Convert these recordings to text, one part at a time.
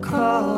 call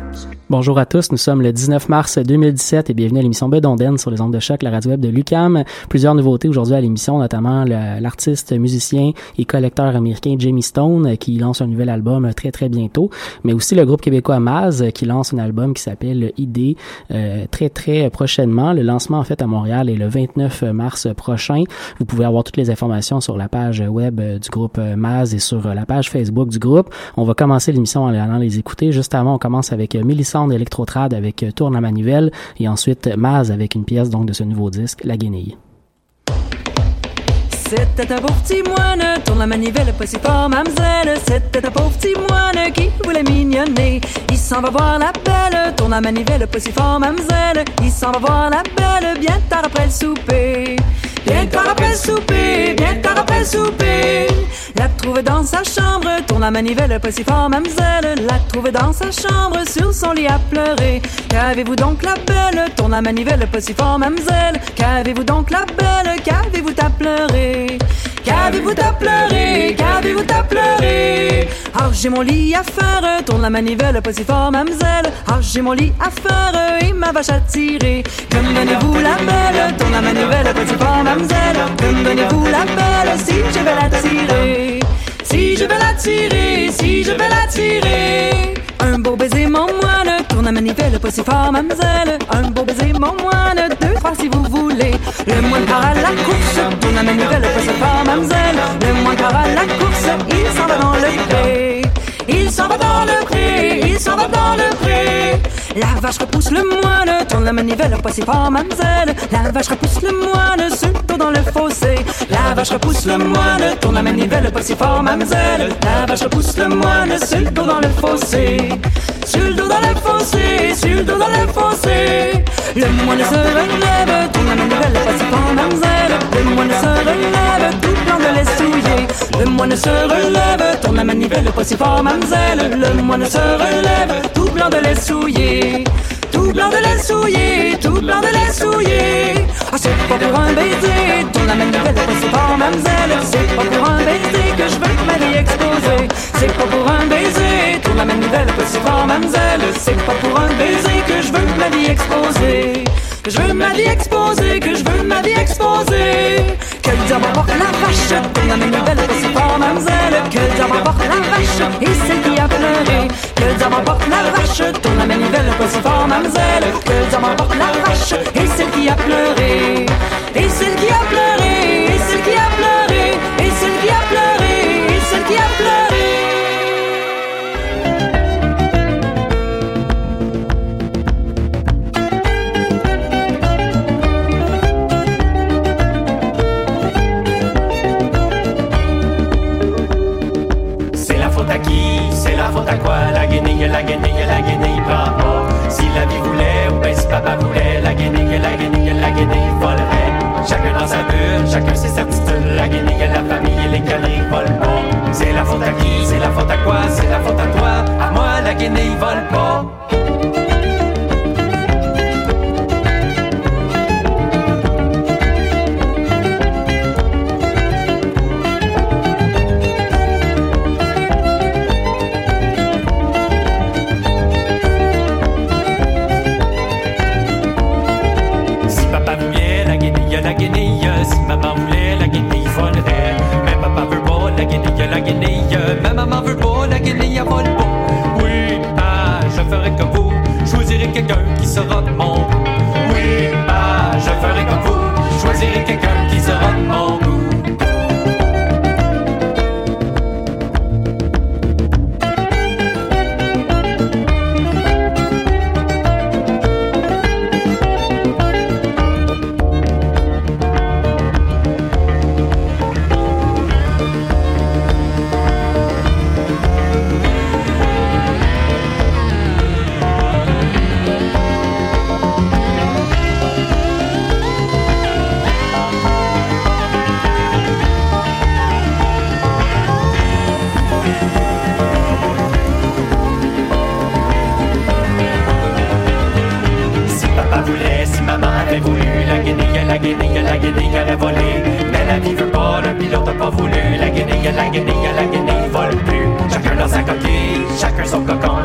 Bonjour à tous, nous sommes le 19 mars 2017 et bienvenue à l'émission Bedonden sur les ondes de choc, la radio web de Lucam. Plusieurs nouveautés aujourd'hui à l'émission, notamment l'artiste, musicien et collecteur américain Jamie Stone euh, qui lance un nouvel album euh, très très bientôt, mais aussi le groupe québécois Maz euh, qui lance un album qui s'appelle ID très très prochainement. Le lancement en fait à Montréal est le 29 mars prochain. Vous pouvez avoir toutes les informations sur la page web du groupe Maz et sur la page Facebook du groupe. On va commencer l'émission en allant les écouter. Juste avant, on commence avec euh, Mélissande Electrotrad avec euh, Tourne à manivelle et ensuite Maz avec une pièce donc de ce nouveau disque, La Guenille. C'était un pauvre petit moine, tourne la manivelle, pas si fort, mamselle. C'était un pauvre petit moine qui voulait mignonner. Il s'en va voir la belle, tourne la manivelle, pas si fort, mamselle. Il s'en va voir la belle, bien tard après le souper. Après le souper, après le souper. La trouver dans sa chambre, tourne la manivelle, pas si fort, mamselle. La trouver dans sa chambre, sur son lit à pleurer. Qu'avez-vous donc la belle, tourne la manivelle, pas si fort, mamselle. Qu'avez-vous donc la belle, qu'avez-vous à pleurer? Qu'avez-vous à pleurer? Qu'avez-vous à pleurer? Ah, j'ai mon lit à faire, tourne la manivelle, pas si fort, mamselle. Ah, j'ai mon lit à faire et ma vache à tirer. Que me donnez-vous la belle, tourne la manivelle, pas si fort, mamselle. Me donnez-vous la belle si je vais la tirer? Si je vais la tirer, si je vais la tirer. Un beau baiser, mon moine, tourne la manivelle, pas si fort, mamselle. Un beau baiser, mon moine, deux, trois si vous voulez. Le moine part à la course, tourne la manivelle, pas si fort, mamselle. Le moine part à la course, il s'en va dans le pré. Il s'en va dans le pré, il s'en va dans le pré. La vache repousse le moine, tourne la manivelle, pas si fort, mamselle. La vache repousse le moine, sur le dos dans le fossé. La vache repousse le moine, tourne la manivelle, pas si fort, mamselle. La vache repousse le moine, sur le dos dans le fossé. Sur le dos dans le fossé, sur le dos dans le fossé. Le moine se relève, tourne la manivelle, pas si fort, mamselle. Le moine se relève, tout blanc de lait souillé. Le moine se relève, tourne la manivelle, pas si fort, mamselle. Le moine se relève, tout blanc de lait souillé. Tout blanc de lait souillé, tout blanc de lait souillé. Ah, c'est pas pour un baiser, tourne la manivelle, pas si fort, mamselle. C'est pas pour un baiser que je veux que ma vie exposer. C'est pas pour un baiser, tourne la manivelle, manivelle pas mademoiselle. C'est pas pour un baiser que je veux ma vie exposer. Que je veux ma vie exposer, que je veux ma vie exposer. Que le diable emporte la vache, tourne la manivelle pas si fort, mademoiselle. Que le diable emporte la vache, et celle qui a pleuré. Que le diable emporte la vache, tourne la manivelle pas si fort, mademoiselle. Que le diable emporte la vache, et celle qui a pleuré. Et celle qui a pleuré, et celle qui a pleuré, et celle qui a pleuré, et celle qui a pleuré. Coca-Cola.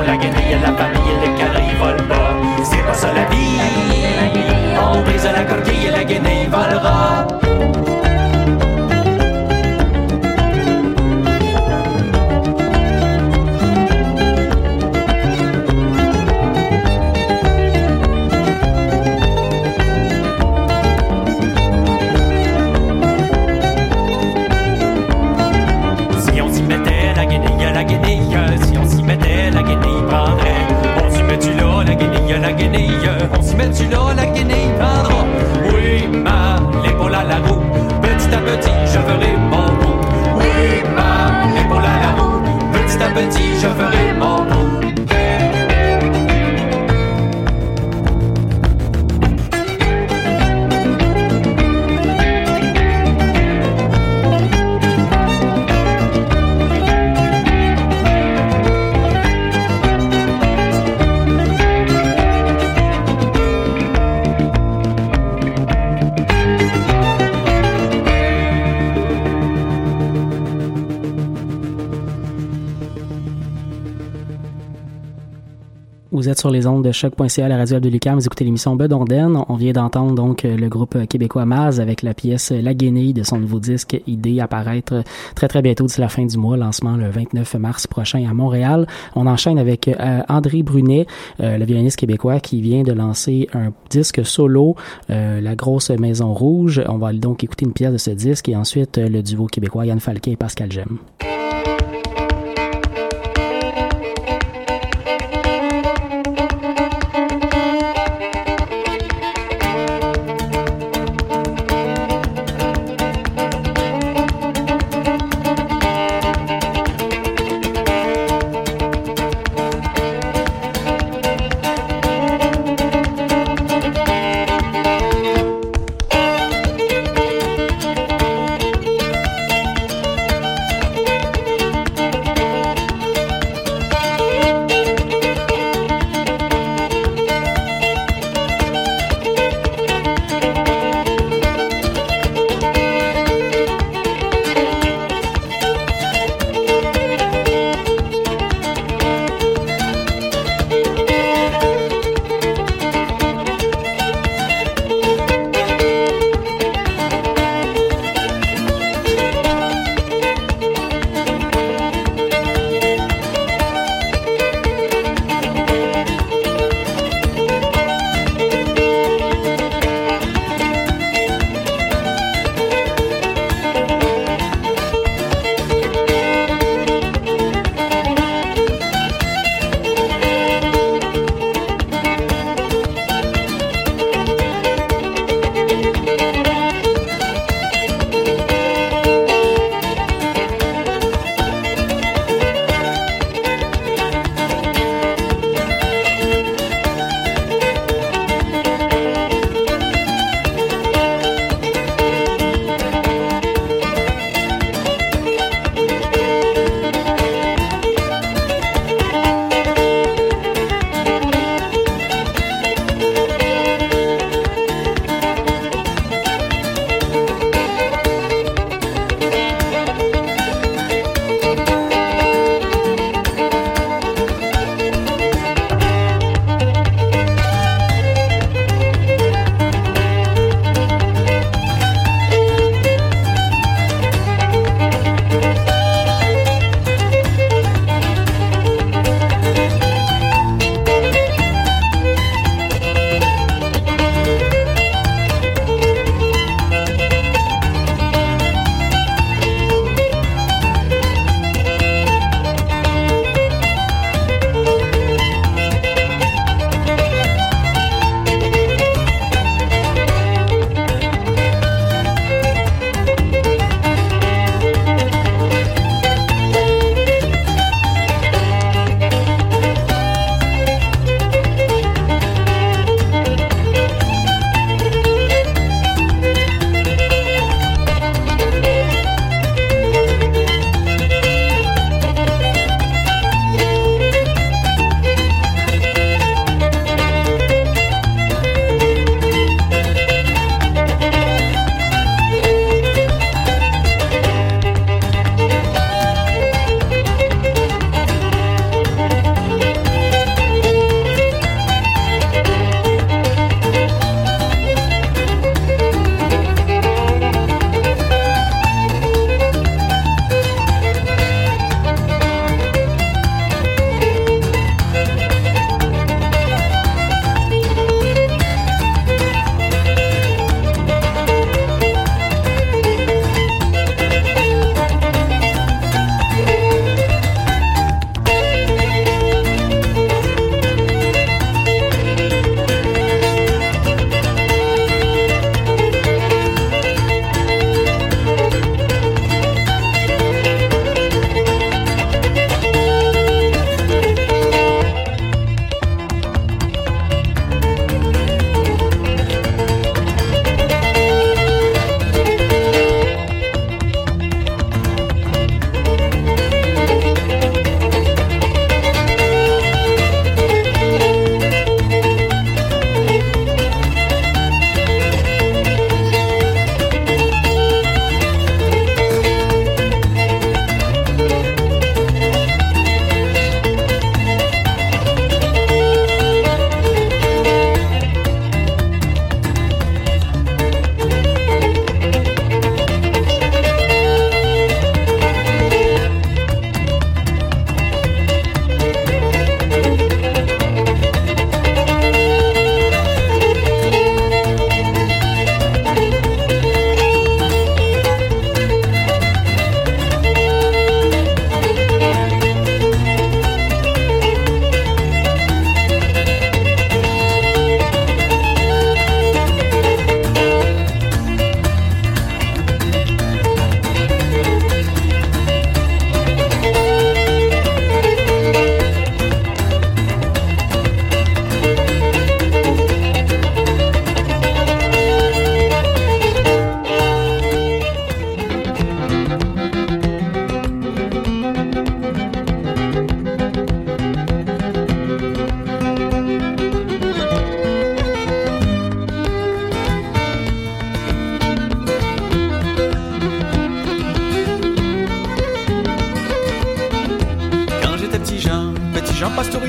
Les ondes de choc.ca, la radio de Lucam. Vous écoutez l'émission. On vient d'entendre donc euh, le groupe québécois Maz avec la pièce La Guenille de son nouveau disque Idée apparaître très très bientôt d'ici la fin du mois, lancement le 29 mars prochain à Montréal. On enchaîne avec euh, André Brunet, euh, le violoniste québécois qui vient de lancer un disque solo, La Grosse Maison Rouge. On va donc écouter une pièce de ce disque et ensuite le duo québécois Yann Falquet et Pascal Gem.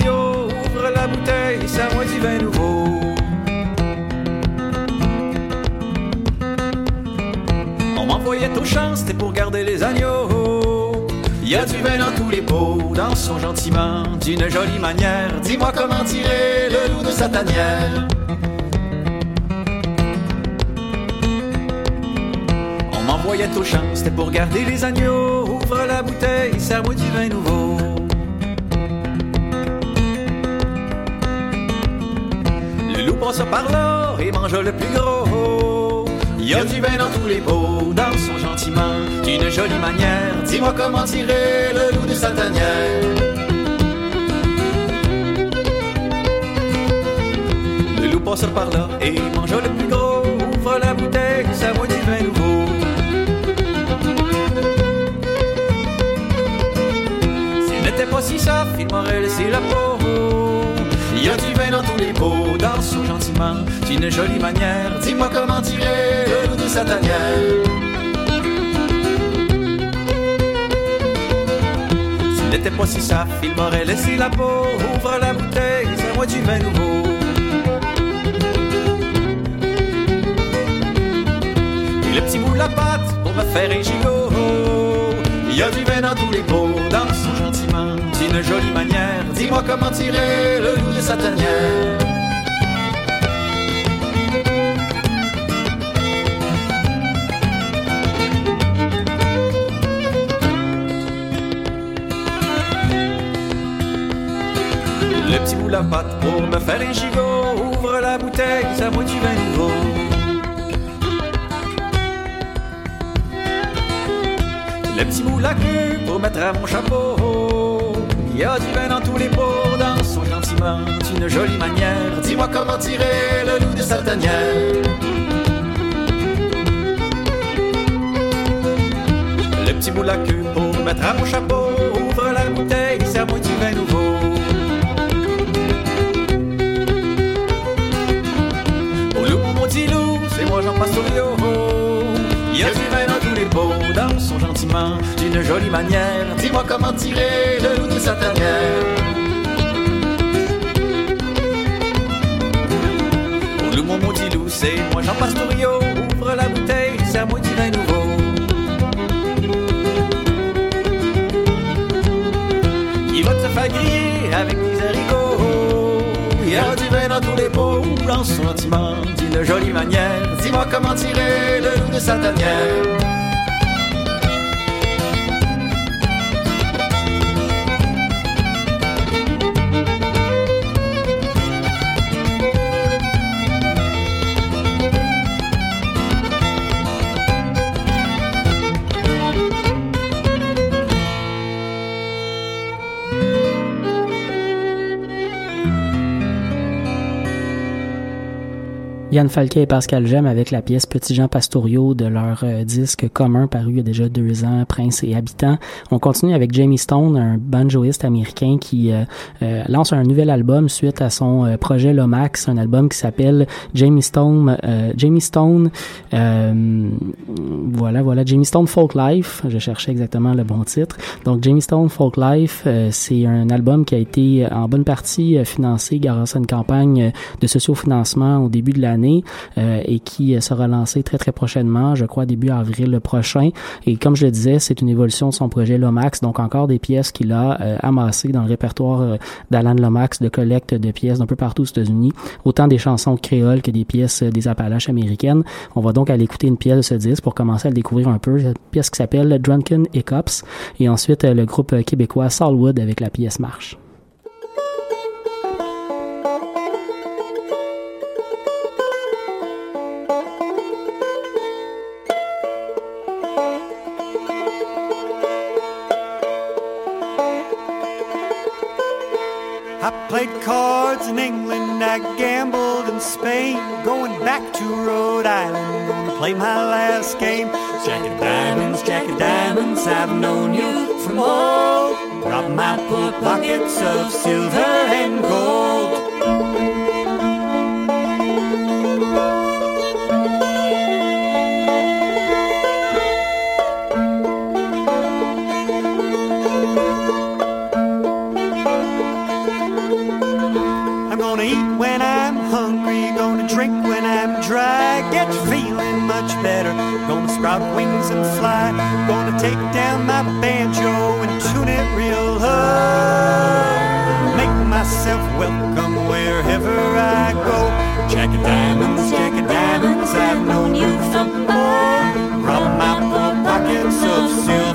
Ouvre la bouteille, à moi du vin nouveau. On m'envoyait aux champs, c'était pour garder les agneaux. Y a du vin dans tous les pots, dansons gentiment, d'une jolie manière. Dis-moi comment tirer le loup de sa tanière. On m'envoyait aux champs, c'était pour garder les agneaux. Ouvre la bouteille, serre-moi du vin nouveau. Passe par là et mange le plus gros. Y a du vin dans tous les pots, dansons gentiment, d'une jolie manière. Dis-moi comment tirer le loup de sa tanière. Le loup passe par là et mange le plus gros. Ouvre la bouteille, ça vaut du vin nouveau. S'il n'était pas si soft, il m'aurait laissé la peau. Y a du vin dans tous les pots, dansons gentiment, d'une jolie manière. Dis-moi comment tirer le de sa tanière. S'il n'était pas si soft, il m'aurait laissé la peau. Ouvre la bouteille, c'est moi du vin nouveau. Et le petit bout de la pâte pour me faire un gigot. Y a du vin dans tous les pots, jolie manière. Dis-moi comment tirer le loup de sa tanière. Le petit bout la pâte pour me faire un gigot. Ouvre la bouteille, ça moi du vin nouveau. Le petit bout la queue pour mettre à mon chapeau. Y a du vin dans tous les pots, dansons gentiment, d'une jolie manière? Dis-moi comment tirer le loup de sa. Le petit bout la queue pour mettre à mon chapeau. Ouvre la bouteille, serre-moi du vin nouveau. Au loup, mon petit loup, c'est moi Jean Pastorio. Y a du vin d'une jolie manière. Dis-moi comment tirer le loup de sa tanière. Au loup, mon petit loup, c'est moi Jean Pastorio. Ouvre la bouteille, serre-moi du vin nouveau. Il va te faire griller avec des haricots. Il y a du vin dans tous les pots, dansons gentiment, d'une jolie manière. Dis-moi comment tirer le loup de sa tanière. Yann Falquet et Pascal Gem avec la pièce Petit Jean Pastorio de leur euh, disque commun paru il y a déjà deux ans, Prince et Habitant. On continue avec Jamie Stone, un banjoiste américain qui euh, euh, lance un nouvel album suite à son projet Lomax, un album qui s'appelle Jamie Stone, Jamie Stone, voilà, voilà, Jamie Stone Folk Life. Je cherchais exactement le bon titre. Donc Jamie Stone Folk Life, c'est un album qui a été en bonne partie financé grâce à une campagne de sociofinancement au début de l'année euh, et qui euh, sera lancé très très prochainement, je crois début avril prochain. Et comme je le disais, c'est une évolution de son projet Lomax, donc encore des pièces qu'il a euh, amassées dans le répertoire d'Alan Lomax de collecte de pièces d'un peu partout aux États-Unis, autant des chansons créoles que des pièces des Appalaches américaines. On va donc aller écouter une pièce de ce disque pour commencer à le découvrir un peu, cette pièce qui s'appelle Drunken Hiccups, et ensuite le groupe québécois Salwood avec la pièce Marche. I gambled in Spain, going back to Rhode Island, gonna play my last game. Jack of diamonds, Jack of diamonds, I've known you from old. Drop my poor pockets of silver and gold. fly. Gonna take down my banjo and tune it real low. Make myself welcome wherever I go. Jack of diamonds, jack of diamonds, I've known you for more. From my pockets of silver.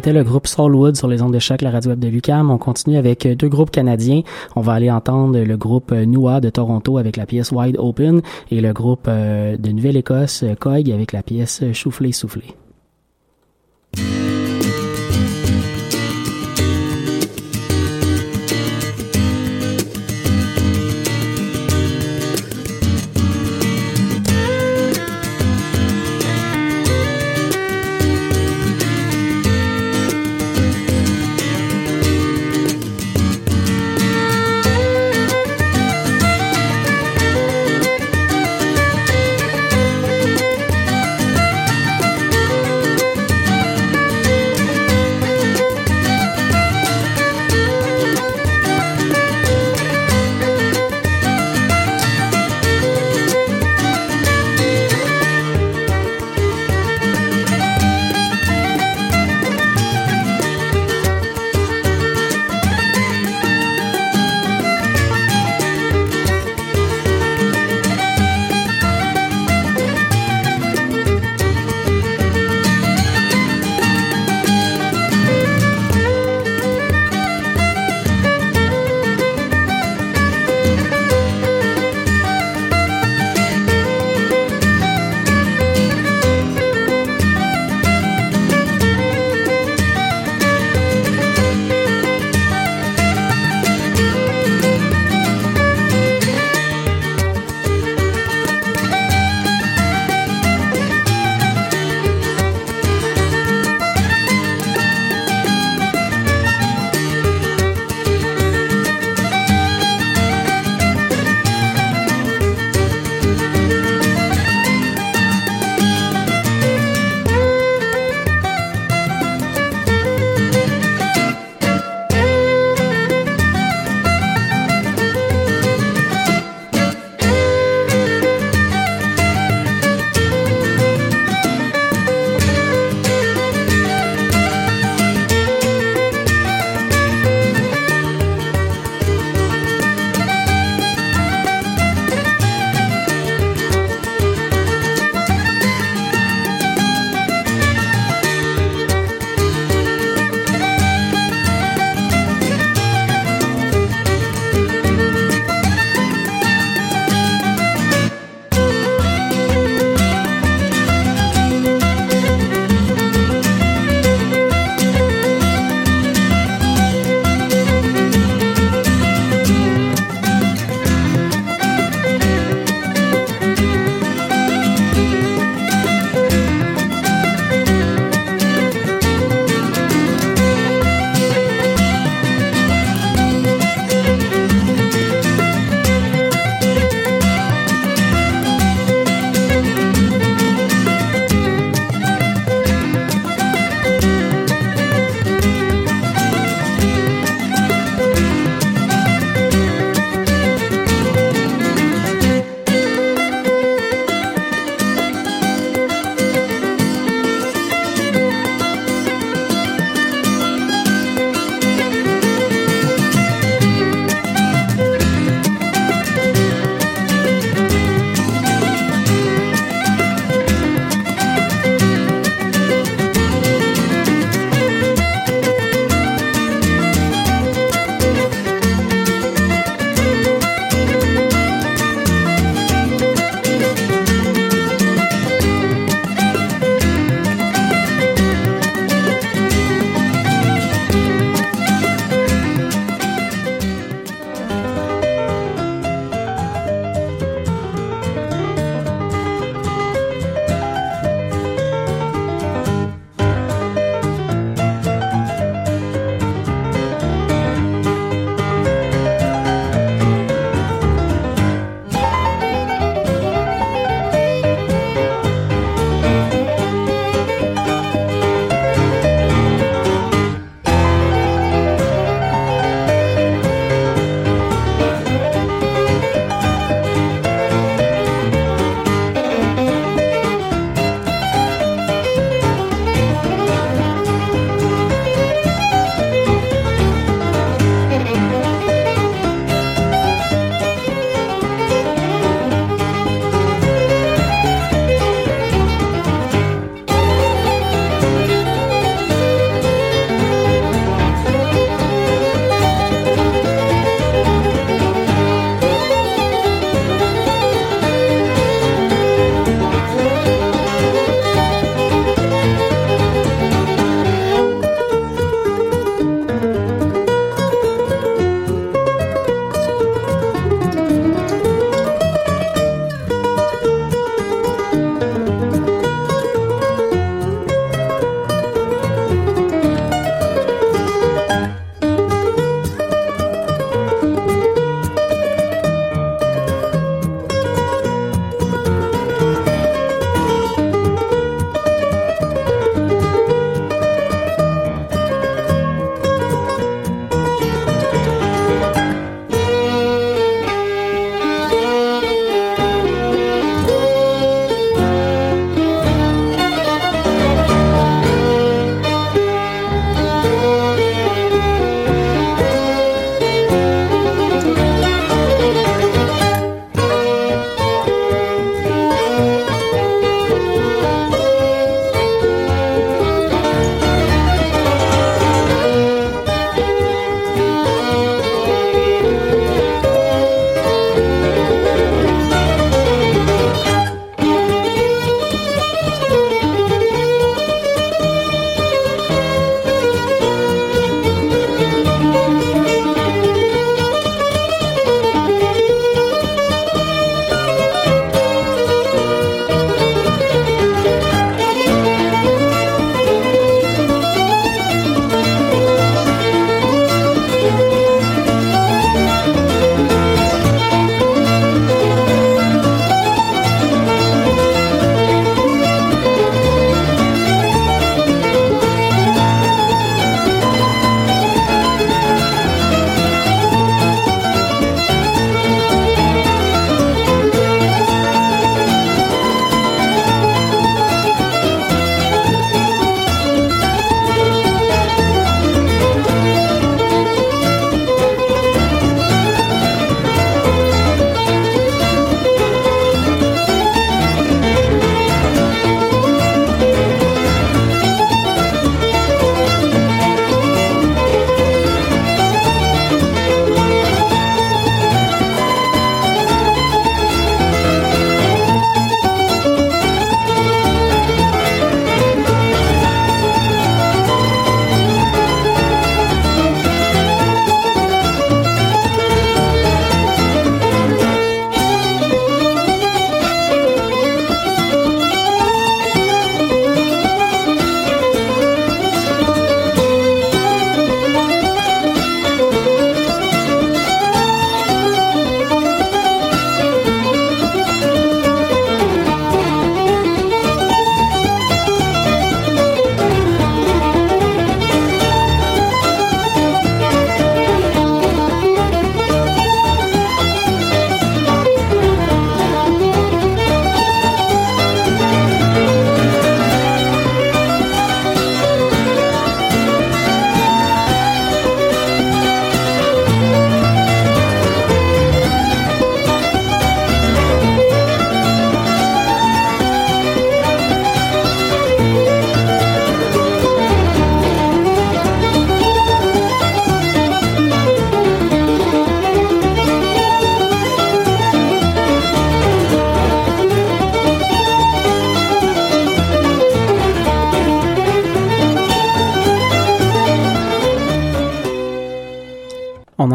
C'était le groupe Soulwood sur les ondes de choc, la radio web de Lucam. On continue avec deux groupes canadiens. On va aller entendre le groupe Noua de Toronto avec la pièce Wide Open et le groupe euh, de Nouvelle-Écosse Coig avec la pièce Soufflé Soufflé.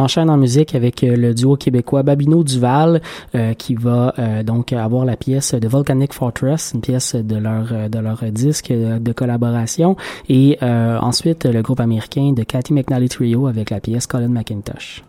Enchaîne en musique avec euh, le duo québécois Babino Duval euh, qui va euh, donc avoir la pièce de Volcanic Fortress, une pièce de leur de leur disque de collaboration et ensuite le groupe américain de Cathy McNally Trio avec la pièce Colin McIntosh.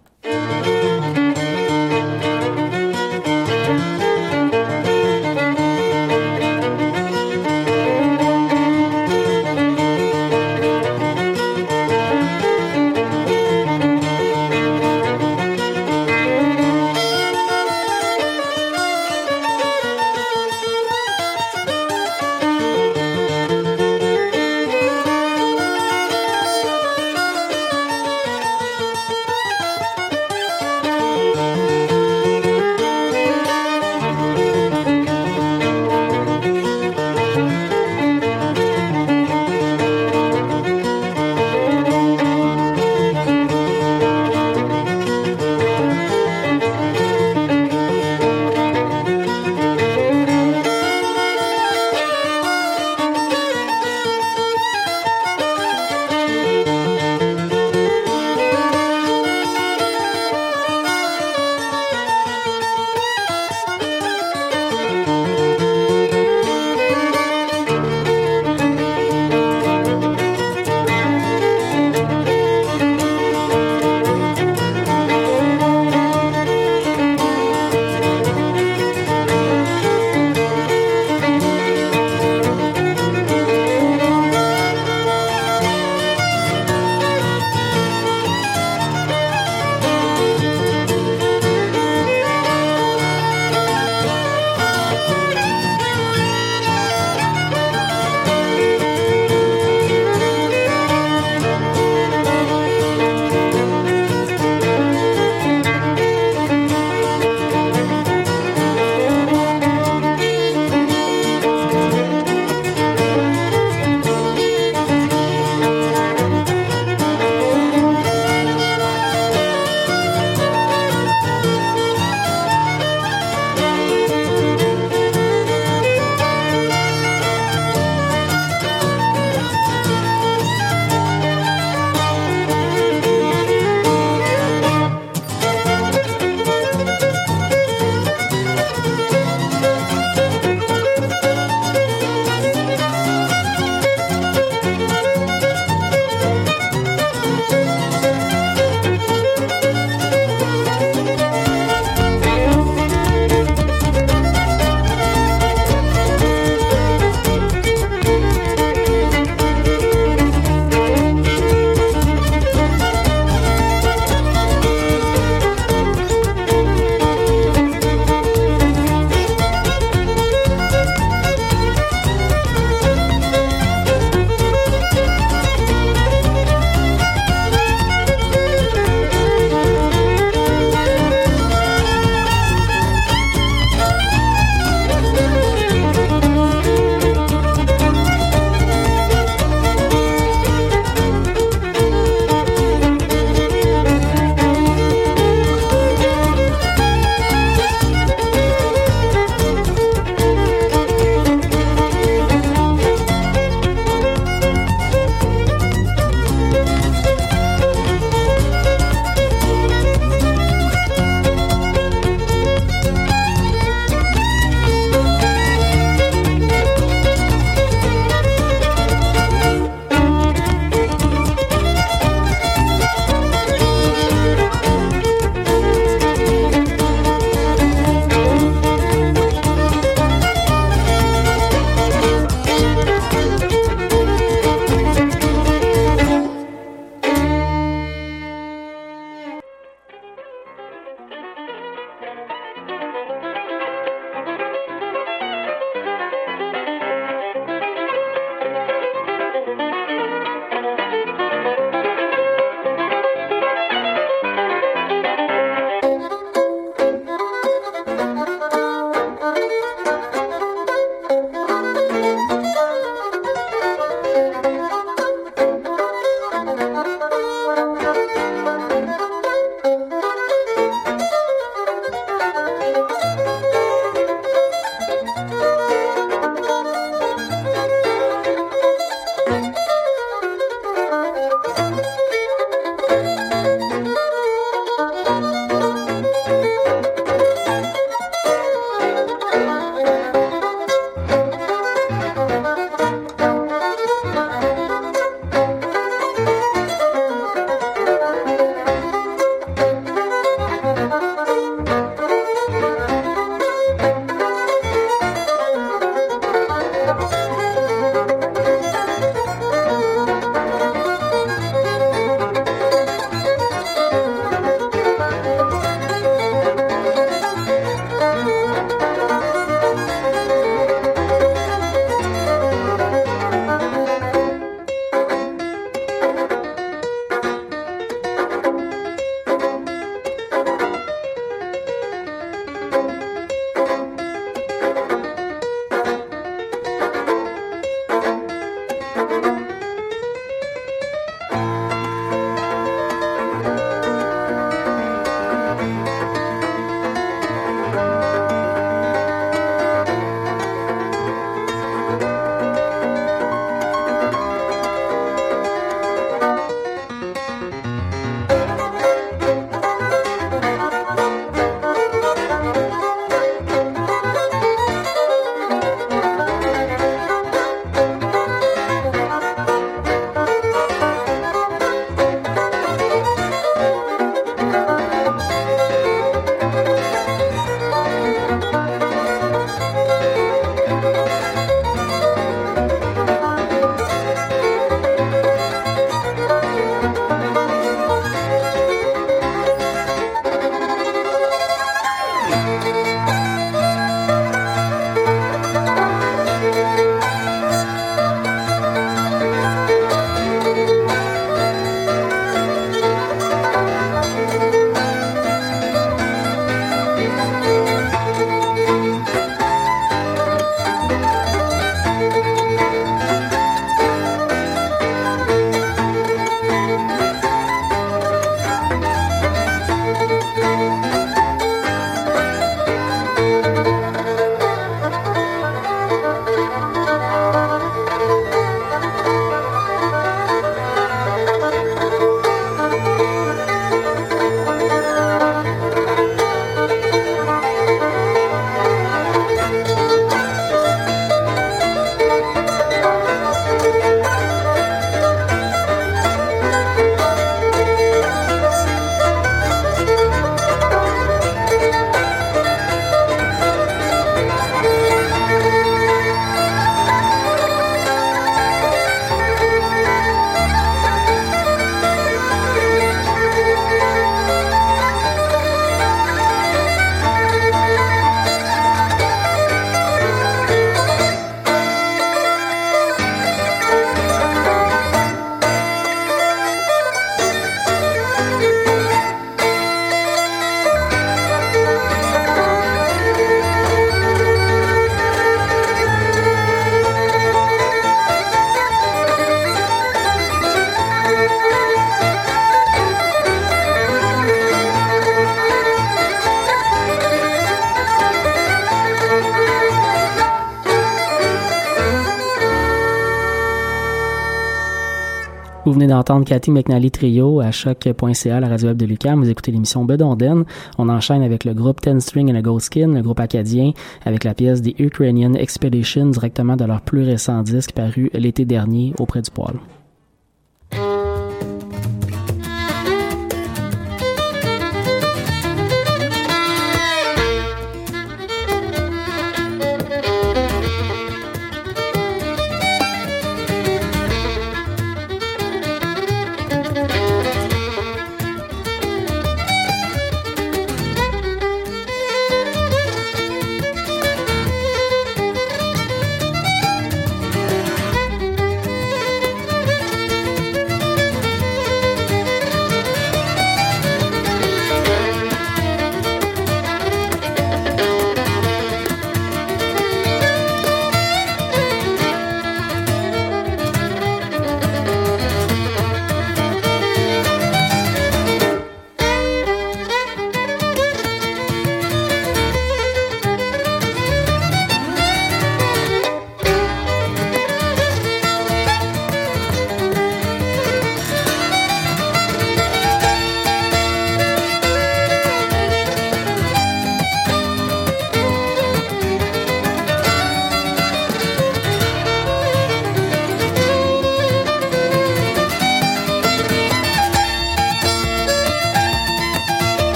D'entendre Cathy McNally Trio à choc.ca, la radio web de Lucam. Vous écoutez l'émission Bedonden. On enchaîne avec le groupe Ten String and a Ghost Skin, le groupe acadien, avec la pièce des Ukrainian Expedition directement de leur plus récent disque paru l'été dernier auprès du poil.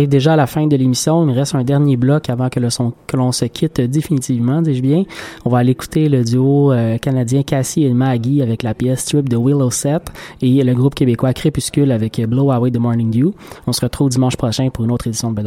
Arrive déjà à la fin de l'émission. Il me reste un dernier bloc avant que, le que l'on se quitte définitivement, dis-je bien. On va aller écouter le duo euh, canadien Cassie et Maggie avec la pièce Strip de Willow Set et le groupe québécois Crépuscule avec Blow Away the Morning Dew. On se retrouve dimanche prochain pour une autre édition de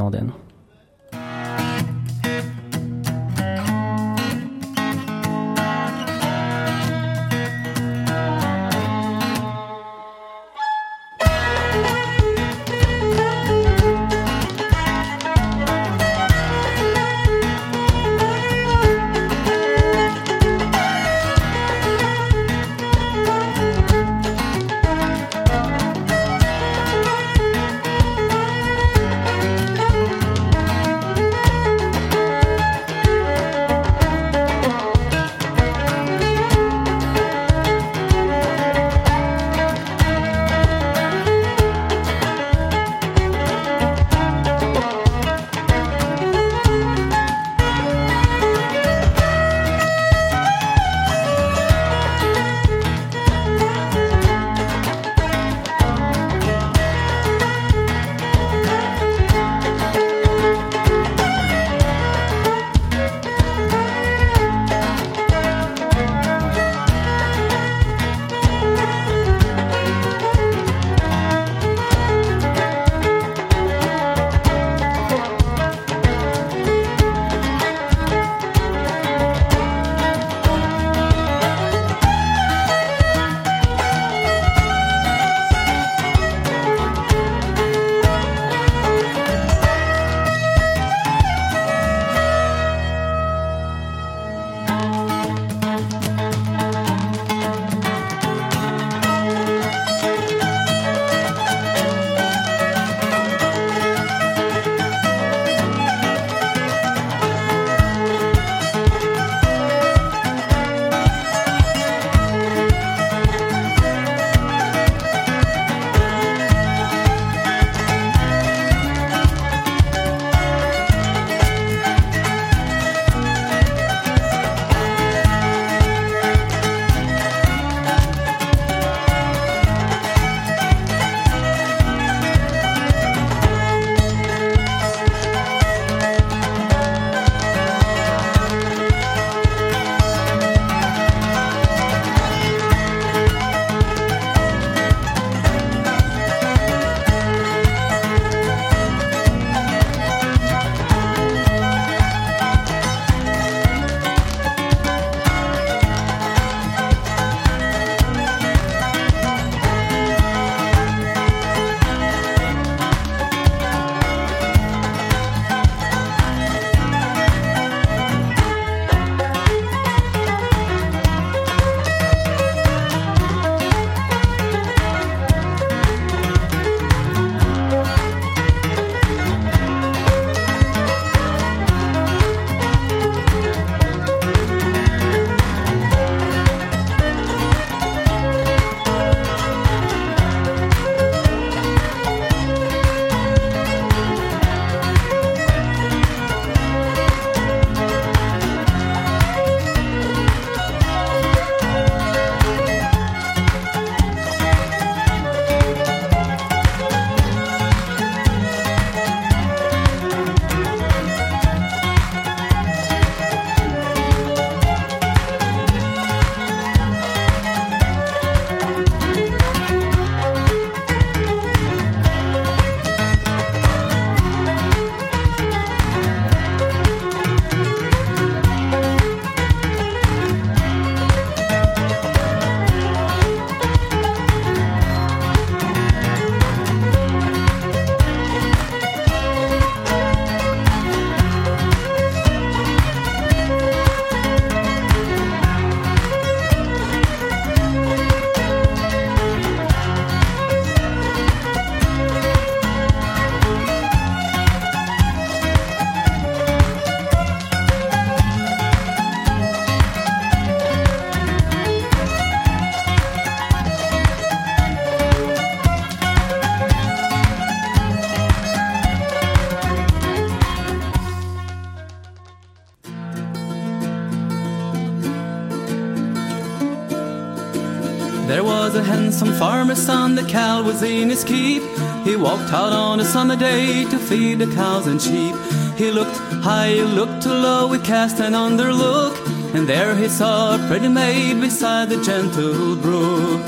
Bedonden. handsome farmer's son, the cow was in his keep. He walked out on a summer day to feed the cows and sheep. He looked high, he looked low, he cast an underlook, and there he saw a pretty maid beside the gentle brook.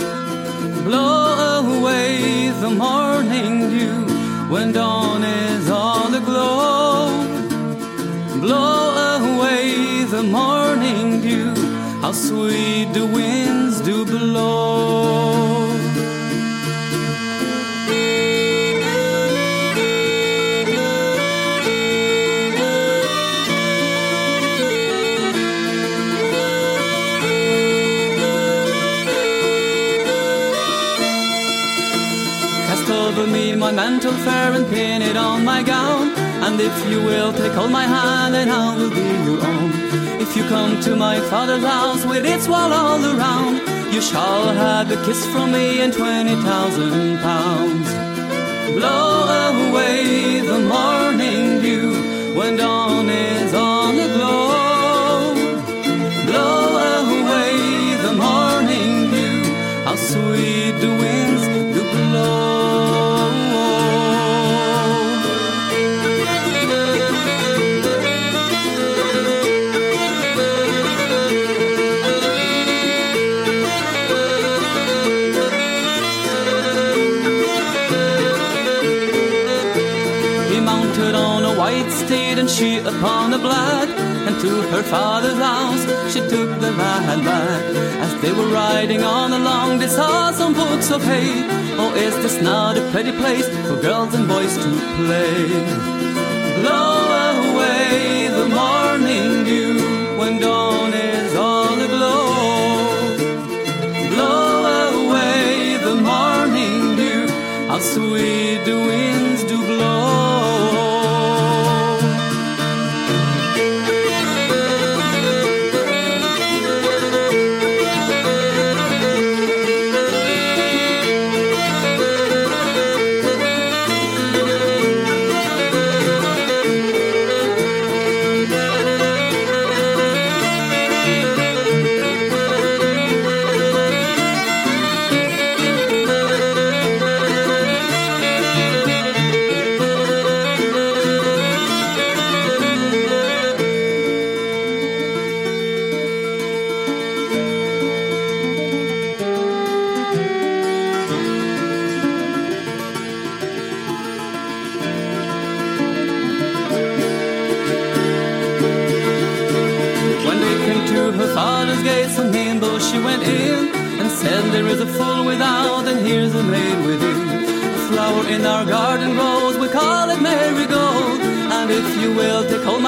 Blow away the morning dew when dawn is on the glow. Blow away the morning dew, how sweet the winds do blow. Cast over me my mantle fair and pin it on my gown. And if you will take hold my hand, and I will be your own. If you come to my father's house with its wall all around, you shall have a kiss from me and twenty thousand pounds. Blow away the morning dew when dawn is on the glow. Blow away the morning dew, how sweet the winds do blow. She upon a black. And to her father's house she took the lad back. As they were riding on along, they saw some books of hay. Oh, is this not a pretty place for girls and boys to play? Blow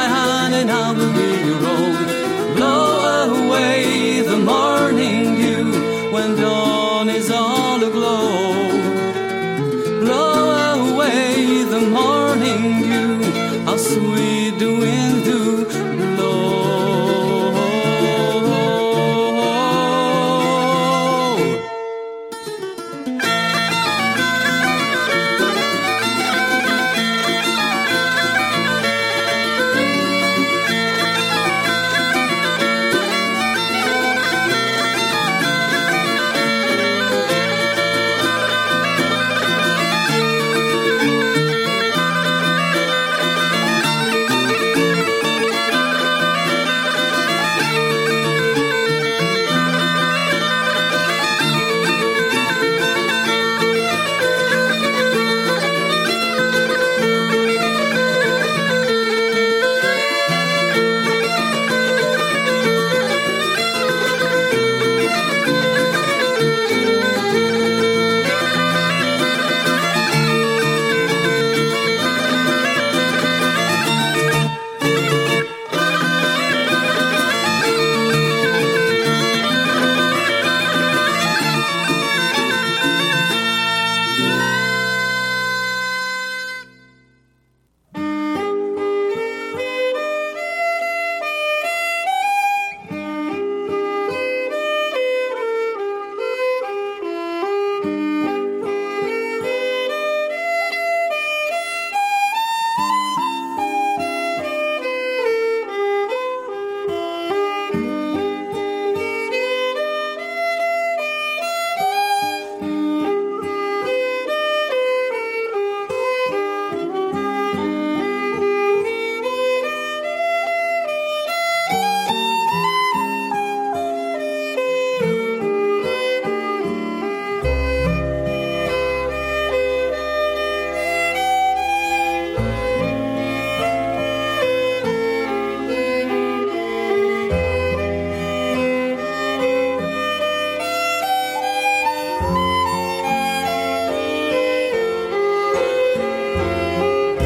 hand, and I will